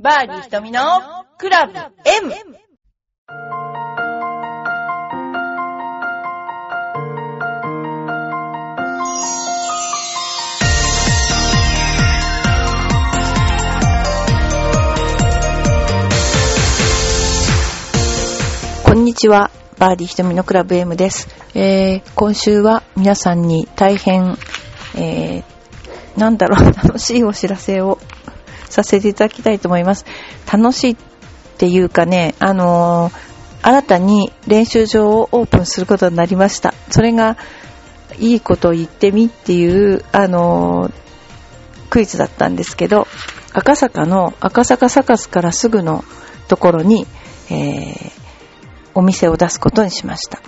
バーディー瞳のクラブ M! こんにちは。バーディー瞳のクラブ M です。えー、今週は皆さんに大変、えー、なんだろう、楽しいお知らせをさせていただきたいと思います。楽しいっていうかね、あのー新たに練習場をオープンすることになりました。それが、いいことを言ってみっていう、あのークイズだったんですけど、赤坂の赤坂サカスからすぐのところに、えーお店を出すことにしました。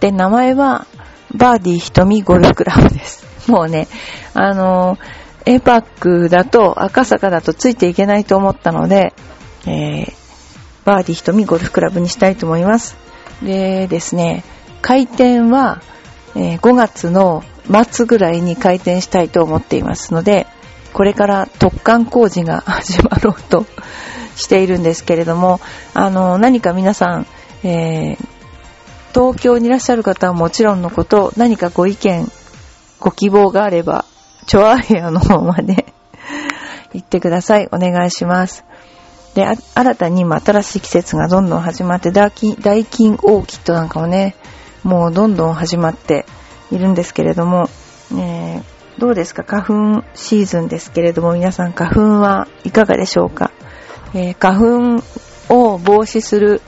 で、名前は、バーディー瞳ゴルフクラブです。もうね、あのー、A パークだと、赤坂だとついていけないと思ったので、えー、バーディー瞳ゴルフクラブにしたいと思います。でですね、開店は、えー5月の末ぐらいに開店したいと思っていますので、これから突貫工事が始まろうとしているんですけれども、あの、何か皆さん、えー東京にいらっしゃる方はもちろんのこと、何かご意見、ご希望があれば、チョアヘアの方まで 行ってください。お願いします。で、新たに今新しい季節がどんどん始まって、ダーキン、ダイキンオーキッドなんかもね、もうどんどん始まっているんですけれども、えーどうですか？花粉シーズンですけれども、皆さん花粉はいかがでしょうか、えー花粉を防止する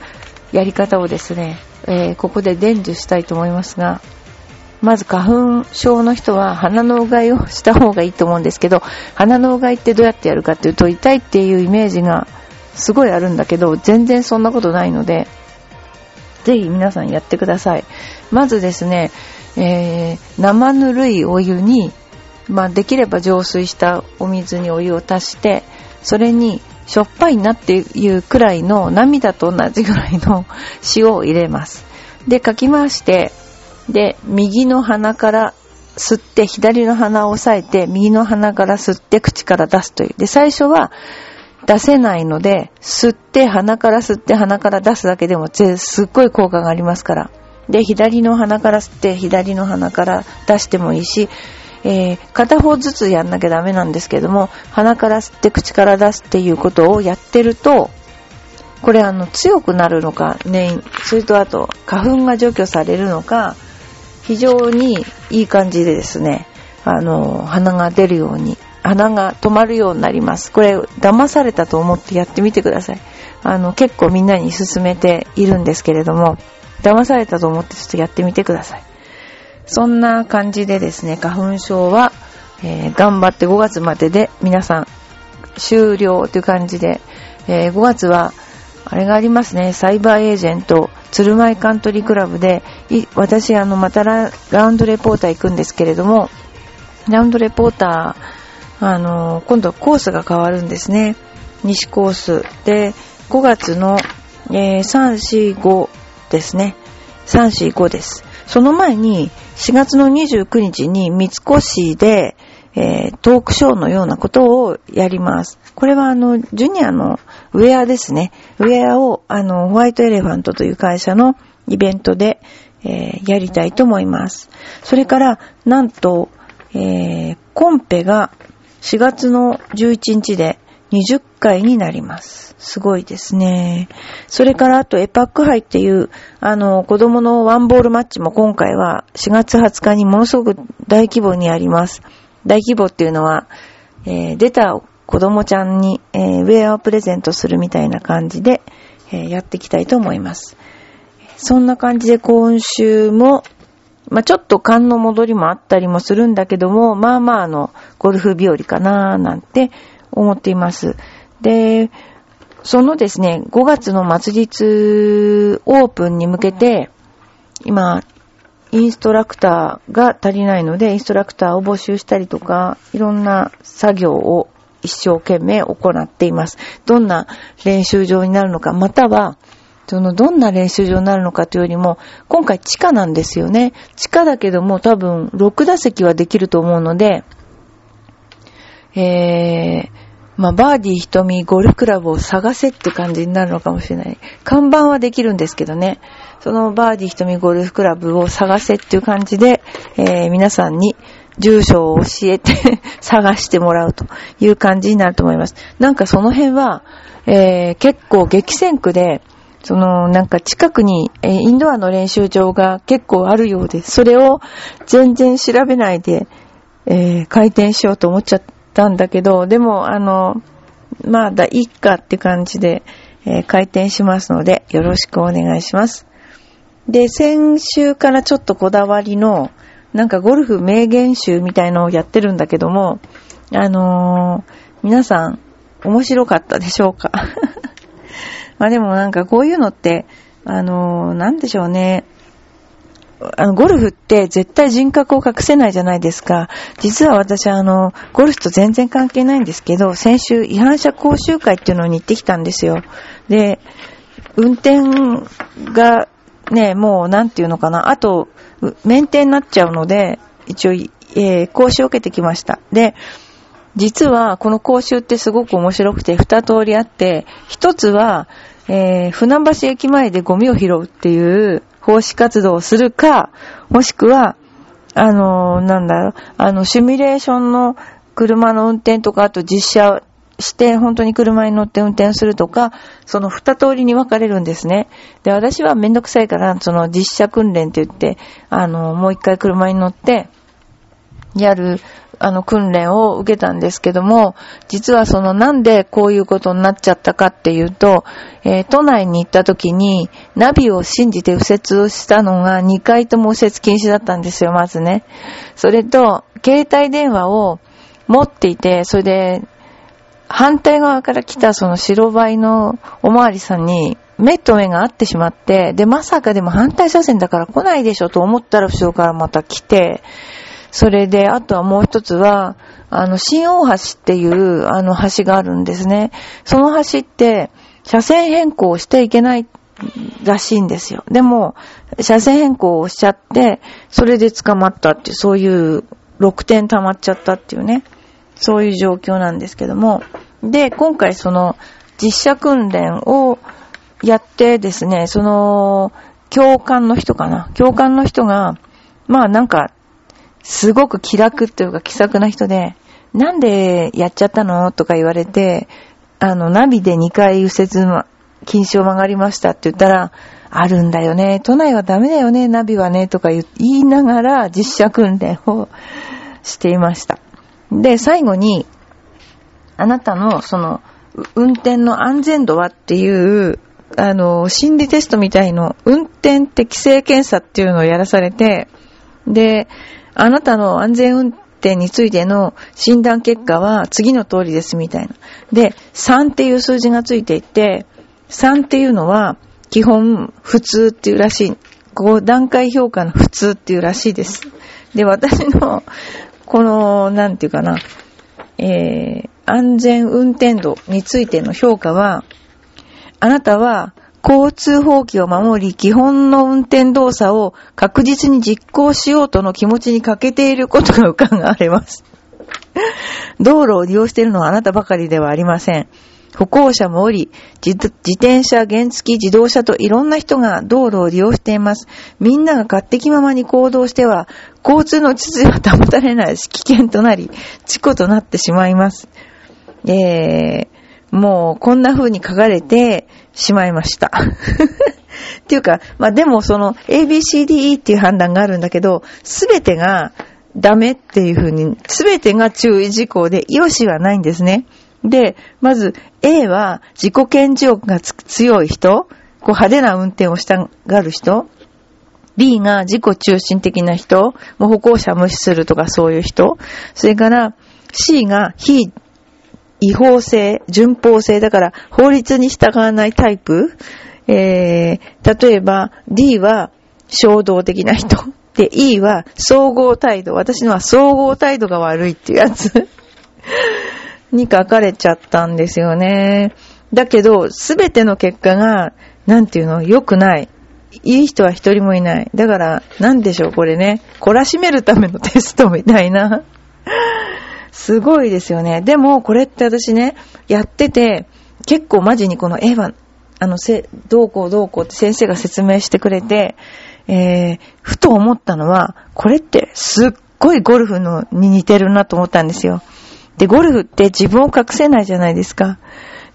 やり方をですね、えーここで伝授したいと思いますが、まず花粉症の人は鼻のうがいをした方がいいと思うんですけど、鼻のうがいってどうやってやるかっていうと、痛いっていうイメージがすごいあるんだけど、全然そんなことないので、ぜひ皆さんやってください。まずですね、えー生ぬるいお湯に、まあ、できれば浄水したお水にお湯を足して、それにしょっぱいなっていうくらいの涙と同じぐらいの塩を入れます。で、かき回して、で、右の鼻から吸って、左の鼻を押さえて、右の鼻から吸って、口から出すという。で、最初は出せないので、吸って、鼻から吸って、鼻から出すだけでもすっごい効果がありますから。で、左の鼻から吸って、左の鼻から出してもいいし、えー片方ずつやんなきゃダメなんですけども、鼻から吸って口から出すっていうことをやってると、これあの強くなるのか、ね、それとあと花粉が除去されるのか、非常にいい感じでですね、あの、鼻が出るように、鼻が止まるようになります。これ、騙されたと思ってやってみてください。あの、結構みんなに勧めているんですけれども、騙されたと思ってちょっとやってみてください。そんな感じでですね、花粉症は、えー頑張って5月までで皆さん終了という感じで、えー5月は、あれがありますね、サイバーエージェント、鶴舞カントリークラブで、私、あの、またララウンドレポーター行くんですけれども、ラウンドレポーター、あの、今度はコースが変わるんですね。西コース。で、5月の、えー3、4、5ですね。3、4、5です。その前に、4月の29日に三越で、えートークショーのようなことをやります。これはあの、ジュニアのウェアですね。ウェアを、あの、ホワイトエレファントという会社のイベントで、えーやりたいと思います。それから、なんと、えーコンペが4月の11日で20回になります。すごいですね。それからあとエパック杯っていう、あの、子供のワンボールマッチも今回は4月20日にものすごく大規模にあります。大規模っていうのは、えー出た子供ちゃんに、えーウェアをプレゼントするみたいな感じで、えーやっていきたいと思います。そんな感じで今週も、まあ、ちょっと寒の戻りもあったりもするんだけども、まあまああの、ゴルフ日和かなーなんて思っています。で、そのですね、5月の末日オープンに向けて、今、インストラクターが足りないので、インストラクターを募集したりとか、いろんな作業を一生懸命行っています。どんな練習場になるのか、または、そのどんな練習場になるのかというよりも、今回地下なんですよね。地下だけども多分6打席はできると思うので、えー、まあ、バーディー瞳ゴルフクラブを探せって感じになるのかもしれない。看板はできるんですけどね。そのバーディー瞳ゴルフクラブを探せっていう感じで、えー、皆さんに住所を教えて 探してもらうという感じになると思います。なんかその辺は、えー、結構激戦区で、その、なんか近くに、えー、インドアの練習場が結構あるようです。それを全然調べないで、えー、開店しようと思っちゃったたんだけど、でも、あの、まだ、いっかって感じで、えー、開店しますので、よろしくお願いします。で、先週からちょっとこだわりの、なんかゴルフ名言集みたいのをやってるんだけども、あのー、皆さん、面白かったでしょうか？まあでもなんかこういうのって、あのー、なんでしょうね。あの、ゴルフって絶対人格を隠せないじゃないですか。実は私あの、ゴルフと全然関係ないんですけど、先週違反者講習会っていうのに行ってきたんですよ。で、運転がね、もうなんていうのかな、あと、メンテになっちゃうので、一応、えー、講習を受けてきました。で、実はこの講習ってすごく面白くて二通りあって、一つは、えー、船橋駅前でゴミを拾うっていう奉仕活動をするか、もしくは、あの、なんだろう、あの、シミュレーションの車の運転とか、あと実写して、本当に車に乗って運転するとか、その二通りに分かれるんですね。で、私はめんどくさいから、その実写訓練って言って、あの、もう一回車に乗って、やるあの、訓練を受けたんですけども、実はそのなんでこういうことになっちゃったかっていうと、えー、都内に行った時に、ナビを信じて右折をしたのが2回とも右折禁止だったんですよ、まずね。それと、携帯電話を持っていて、それで、反対側から来たその白バイのおまわりさんに、目と目が合ってしまって、で、まさかでも反対車線だから来ないでしょと思ったら後ろからまた来て、それで、あとはもう一つは、あの、新大橋っていう、あの橋があるんですね。その橋って、車線変更していけないらしいんですよ。でも、車線変更をしちゃって、それで捕まったっていう、そういう6点溜まっちゃったっていうね、そういう状況なんですけども。で、今回その、実写訓練をやってですね、その、教官の人かな。教官の人が、まあなんか、すごく気楽っていうか気さくな人で、なんでやっちゃったの？とか言われて、あの、ナビで2回右折禁止を曲がりましたって言ったら、あるんだよね。都内はダメだよね、ナビはね、とか言いながら実写訓練をしていました。で、最後に、あなたのその、運転の安全度は？っていう、あの、心理テストみたいの、運転適正検査っていうのをやらされて、で、あなたの安全運転についての診断結果は次の通りですみたいな。で、3っていう数字がついていて、3っていうのは基本普通っていうらしい。5段階評価の普通っていうらしいです。で、私の、この、なんていうかな、えー、安全運転度についての評価は、あなたは交通法規を守り、基本の運転動作を確実に実行しようとの気持ちに欠けていることが伺われます。道路を利用しているのはあなたばかりではありません。歩行者もおり、自転車、原付、自動車といろんな人が道路を利用しています。みんなが勝手気ままに行動しては、交通の秩序は保たれないし、危険となり、事故となってしまいます。えー、もうこんな風に書かれてしまいました。っていうか、まあでもその ABCDE っていう判断があるんだけど、すべてがダメっていう風に、すべてが注意事項で、よしはないんですね。で、まず A は自己顕示欲が強い人、こう派手な運転をしたがる人、B が自己中心的な人、もう歩行者無視するとかそういう人、それから C が非違法性、順法性だから法律に従わないタイプ？えー、例えば D は衝動的な人。で、E は総合態度。私のは総合態度が悪いっていうやつ に書かれちゃったんですよね。だけど、すべての結果が、なんていうの、良くない。いい人は一人もいない。だから、なんでしょう、これね。懲らしめるためのテストみたいな。すごいですよね。でも、これって私ね、やってて、結構マジにこの絵は、あの、せ、どうこうどうこうって先生が説明してくれて、えー、ふと思ったのは、これってすっごいゴルフのに似てるなと思ったんですよ。で、ゴルフって自分を隠せないじゃないですか。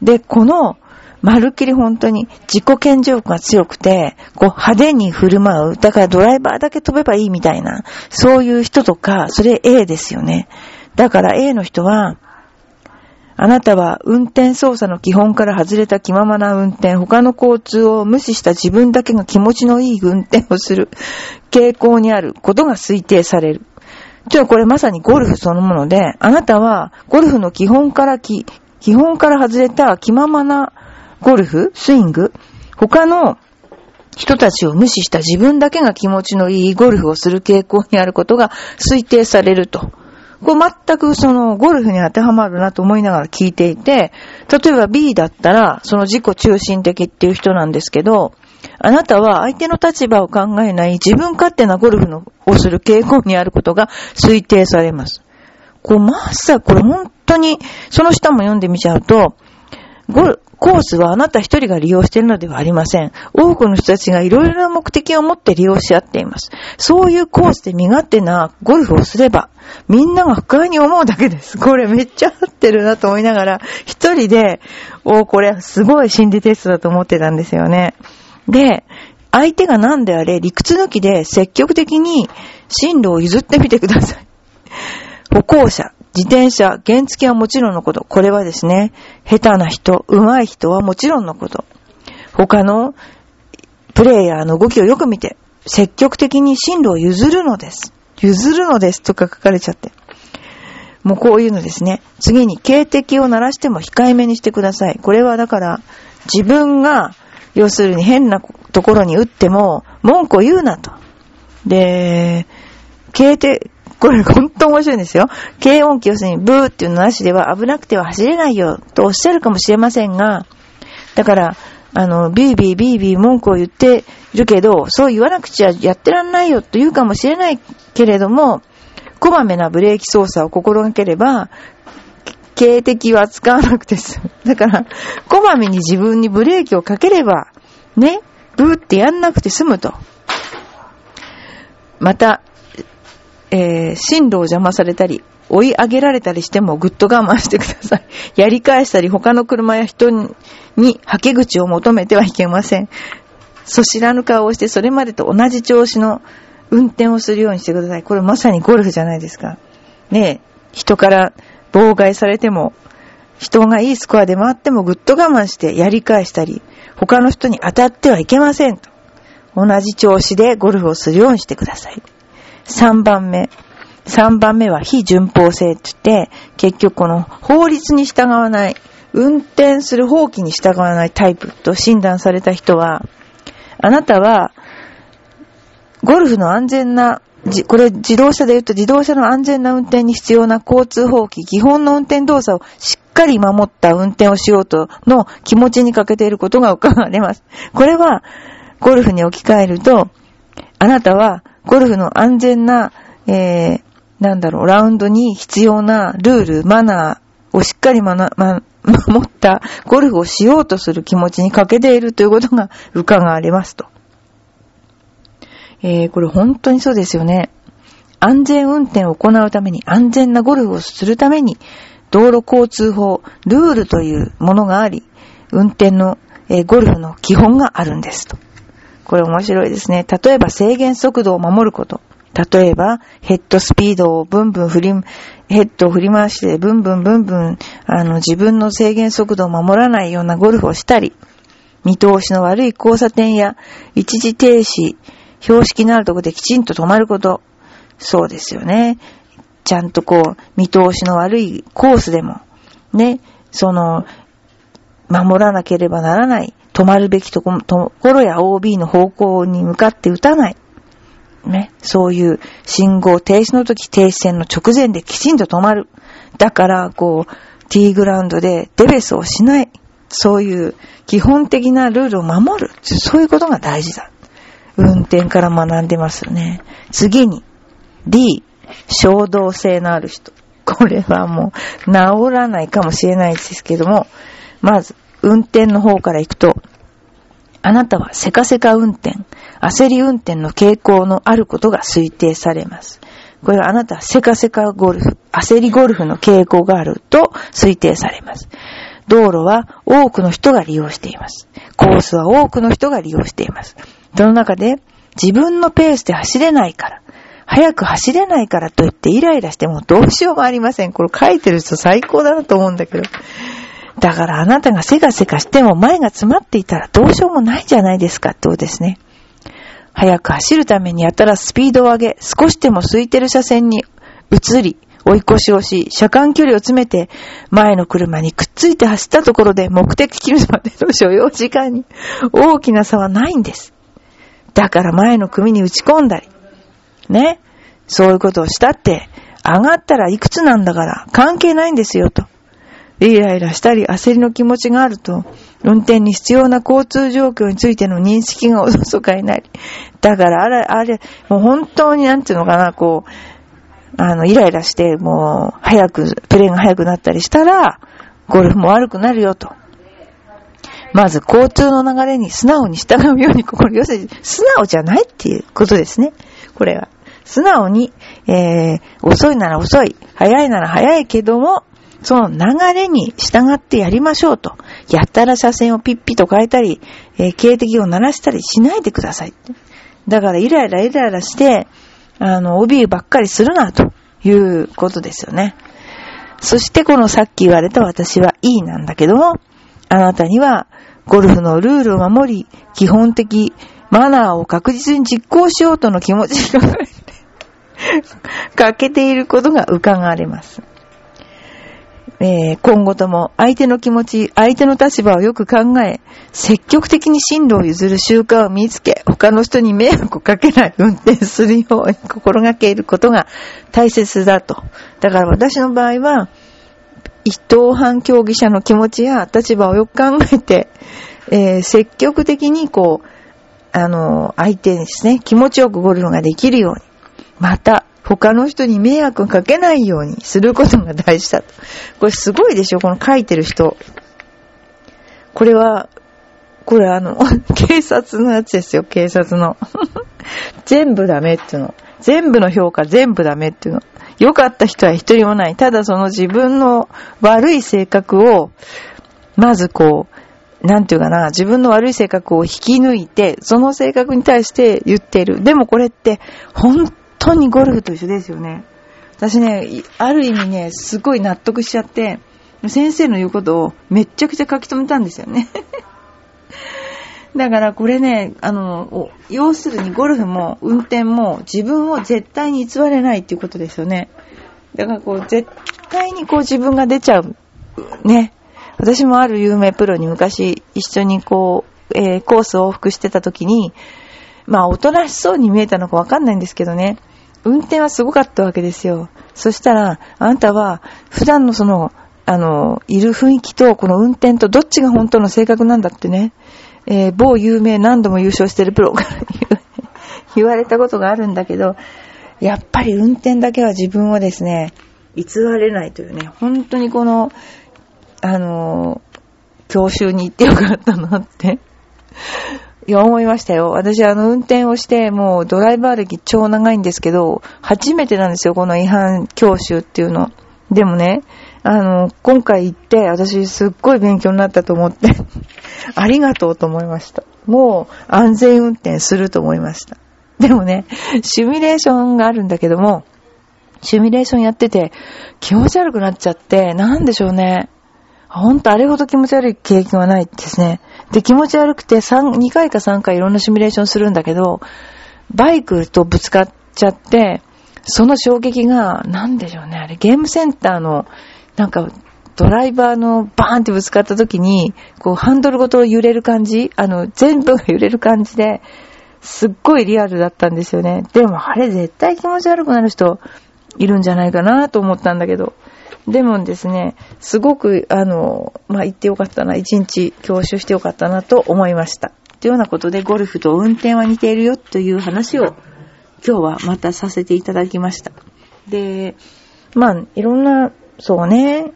で、この、まるっきり本当に自己顕示欲が強くて、こう派手に振る舞う。だからドライバーだけ飛べばいいみたいな、そういう人とか、それ A ですよね。だから A の人は、あなたは運転操作の基本から外れた気ままな運転、他の交通を無視した自分だけが気持ちのいい運転をする傾向にあることが推定される。じゃあこれまさにゴルフそのもので、あなたはゴルフの基本から基本から外れた気ままなゴルフスイング他の人たちを無視した自分だけが気持ちのいいゴルフをする傾向にあることが推定されると。こう全くそのゴルフに当てはまるなと思いながら聞いていて、例えば B だったらその自己中心的っていう人なんですけど、あなたは相手の立場を考えない自分勝手なゴルフのをする傾向にあることが推定されます。こう、まさこれ本当に、その下も読んでみちゃうと、ゴル、コースはあなた一人が利用しているのではありません。多くの人たちがいろいろな目的を持って利用し合っています。そういうコースで身勝手なゴルフをすれば、みんなが不快に思うだけです。これめっちゃ合ってるなと思いながら、一人で、おこれすごい心理テストだと思ってたんですよね。で、相手が何であれ、理屈抜きで積極的に進路を譲ってみてください。歩行者、自転車、原付はもちろんのこと。これはですね、下手な人、上手い人はもちろんのこと。他のプレイヤーの動きをよく見て、積極的に進路を譲るのです。譲るのですとか書かれちゃって。もうこういうのですね。次に、警笛を鳴らしても控えめにしてください。これはだから、自分が、要するに変なところに打っても、文句を言うなと。で、警笛、これ本当面白いんですよ。軽音機要するにブーっていうのなしでは危なくては走れないよとおっしゃるかもしれませんが、だから、あの、ビービービービー文句を言っているけど、そう言わなくちゃやってらんないよと言うかもしれないけれども、こまめなブレーキ操作を心がければ、警笛は使わなくて済む。だから、こまめに自分にブレーキをかければ、ね、ブーってやんなくて済むと。また、えー、進路を邪魔されたり、追い上げられたりしてもぐっと我慢してください。やり返したり他の車や人に、に、はけ口を求めてはいけません。そ知らぬ顔をしてそれまでと同じ調子の運転をするようにしてください。これまさにゴルフじゃないですか。ねえ、人から妨害されても、人がいいスコアで回ってもぐっと我慢してやり返したり、他の人に当たってはいけませんと。同じ調子でゴルフをするようにしてください。3番目。3番目は非順法性って言って、結局この法律に従わない、運転する法規に従わないタイプと診断された人は、あなたは、ゴルフの安全な、これ自動車で言うと自動車の安全な運転に必要な交通法規、基本の運転動作をしっかり守った運転をしようとの気持ちに欠けていることが伺われます。これは、ゴルフに置き換えると、あなたはゴルフの安全な、えー、なんだろう、ラウンドに必要なルール、マナーをしっかりまな、ま、守ったゴルフをしようとする気持ちに欠けているということが伺われますと。えー、これ本当にそうですよね。安全運転を行うために、安全なゴルフをするために、道路交通法、ルールというものがあり、運転の、えー、ゴルフの基本があるんですと。これ面白いですね。例えば制限速度を守ること。例えば、ヘッドスピードをブンブン振り、ヘッドを振り回してブンブンブンブン、あの、自分の制限速度を守らないようなゴルフをしたり、見通しの悪い交差点や一時停止、標識のあるところできちんと止まること。そうですよね。ちゃんとこう、見通しの悪いコースでも、ね、その、守らなければならない止まるべきところや OB の方向に向かって打たない。ね。そういう信号停止の時停止線の直前できちんと止まる。だから、こう、T グラウンドでデベスをしない。そういう基本的なルールを守る。そういうことが大事だ。運転から学んでますよね。次に、D、衝動性のある人。これはもう治らないかもしれないですけども、まず、運転の方から行くと、あなたはせかせか運転、焦り運転の傾向のあることが推定されます。これはあなたはせかせかゴルフ、焦りゴルフの傾向があると推定されます。道路は多くの人が利用しています。コースは多くの人が利用しています。その中で自分のペースで走れないから、早く走れないからといってイライラしてもどうしようもありません。これ書いてる人最高だなと思うんだけど。だからあなたがせかせかしても前が詰まっていたらどうしようもないじゃないですかってことですね。早く走るためにやたらスピードを上げ、少しでも空いてる車線に移り、追い越しをし、車間距離を詰めて、前の車にくっついて走ったところで目的切るまでの所要時間に大きな差はないんです。だから前の組に打ち込んだり、ね。そういうことをしたって、上がったらいくつなんだから関係ないんですよと。イライラしたり焦りの気持ちがあると、運転に必要な交通状況についての認識がおろそかになり。だからあれ、あれ、もう本当になんていうのかな、こう、あの、イライラして、もう、早く、プレーが早くなったりしたら、ゴルフも悪くなるよと。まず、交通の流れに素直に従うように心、要するに、素直じゃないっていうことですね。これは。素直に、えー、遅いなら遅い、早いなら早いけども、その流れに従ってやりましょうと。やったら車線をピッピと変えたり、えー、警笛を鳴らしたりしないでください。だからイライライライラして、あの、帯ばっかりするな、ということですよね。そしてこのさっき言われた私はいいなんだけども、あなたにはゴルフのルールを守り、基本的マナーを確実に実行しようとの気持ちが欠 けていることが伺われます。えー、今後とも相手の気持ち、相手の立場をよく考え、積極的に進路を譲る習慣を身につけ、他の人に迷惑をかけない運転するように心がけることが大切だと。だから私の場合は、一等半競技者の気持ちや立場をよく考えて、えー、積極的にこう、あの、相手にですね、気持ちよくゴルフができるように、また、他の人に迷惑かけないようにすることが大事だと。これすごいでしょこの書いてる人。これは、これあの、警察のやつですよ、警察の。全部ダメっていうの。全部の評価全部ダメっていうの。良かった人は一人もない。ただその自分の悪い性格を、まずこう、なんていうかな、自分の悪い性格を引き抜いて、その性格に対して言ってる。でもこれって、本当にゴルフと一緒ですよね。私ね、ある意味ね、すごい納得しちゃって、先生の言うことをめっちゃくちゃ書き留めたんですよね。だからこれね、あの、要するにゴルフも運転も自分を絶対に偽れないっていうことですよね。だからこう、絶対にこう自分が出ちゃう。ね。私もある有名プロに昔一緒にこう、えー、コースを往復してた時に、まあ、おとなしそうに見えたのかわかんないんですけどね。運転はすごかったわけですよ。そしたら、あんたは、普段のその、あの、いる雰囲気と、この運転とどっちが本当の性格なんだってね、えー、某有名何度も優勝してるプロから 言われたことがあるんだけど、やっぱり運転だけは自分をですね、偽れないというね、本当にこの、あの、教習に行ってよかったなっていや、思いましたよ。私、あの、運転をして、もうドライバー歴超長いんですけど、初めてなんですよ、この違反教習っていうの。でもね、あの、今回行って、私、すっごい勉強になったと思って ありがとうと思いました。もう、安全運転すると思いました。でもね、シミュレーションがあるんだけども、シミュレーションやってて、気持ち悪くなっちゃって、なんでしょうね。ほんとあれほど気持ち悪い経験はないですね。で、気持ち悪くて3、2回か3回いろんなシミュレーションするんだけど、バイクとぶつかっちゃって、その衝撃が、なんでしょうね、あれ、ゲームセンターの、なんか、ドライバーのバーンってぶつかった時に、こう、ハンドルごと揺れる感じあの、全部が揺れる感じで、すっごいリアルだったんですよね。でも、あれ絶対気持ち悪くなる人いるんじゃないかなと思ったんだけど。でもですね、すごく、あの、まあ、行ってよかったな、一日教習してよかったなと思いました。というようなことで、ゴルフと運転は似ているよという話を今日はまたさせていただきました。で、まあ、いろんな、そうね、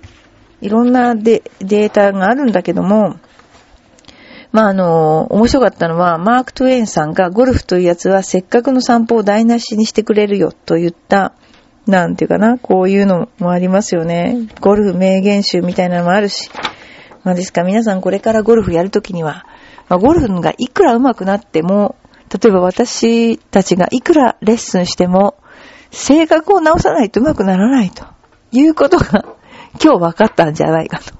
いろんなデデータがあるんだけども、まあ、あの、面白かったのは、マーク・トゥエインさんがゴルフというやつはせっかくの散歩を台無しにしてくれるよと言った、なんていうかな、こういうのもありますよね。ゴルフ名言集みたいなのもあるし。まあですから皆さんこれからゴルフやるときには、まあ、ゴルフがいくら上手くなっても、例えば私たちがいくらレッスンしても、性格を直さないと上手くならないということが今日分かったんじゃないかと。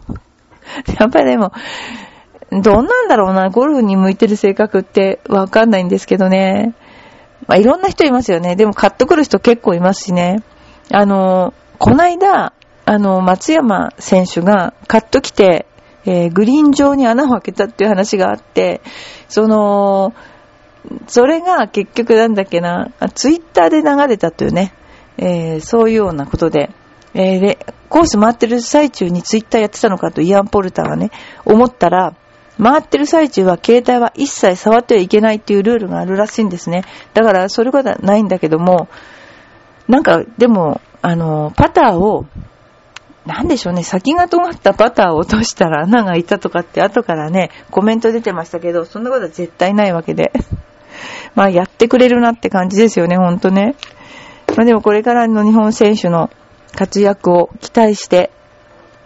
やっぱりでも、どんなんだろうな、ゴルフに向いてる性格ってわかんないんですけどね。まあ、いろんな人いますよね。でも買ってくる人結構いますしね。あの、こないだ、あの、松山選手がカット来て、えー、グリーン上に穴を開けたっていう話があって、その、それが結局なんだっけな、ツイッターで流れたというね、えー、そういうようなことで、えー、で、コース回ってる最中にツイッターやってたのかとイアン・ポルターがね、思ったら、回ってる最中は携帯は一切触ってはいけないっていうルールがあるらしいんですね。だから、それことはないんだけども、なんか、でも、あの、パターを、なんでしょうね、先が尖ったパターを落としたら穴が開いたとかって後からね、コメント出てましたけど、そんなことは絶対ないわけで。まあ、やってくれるなって感じですよね、ほんとね。まあでもこれからの日本選手の活躍を期待して、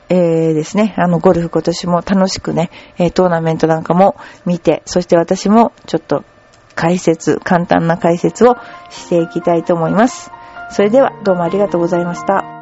えー、ですね、あの、ゴルフ今年も楽しくね、え、トーナメントなんかも見て、そして私もちょっと解説、簡単な解説をしていきたいと思います。それではどうもありがとうございました。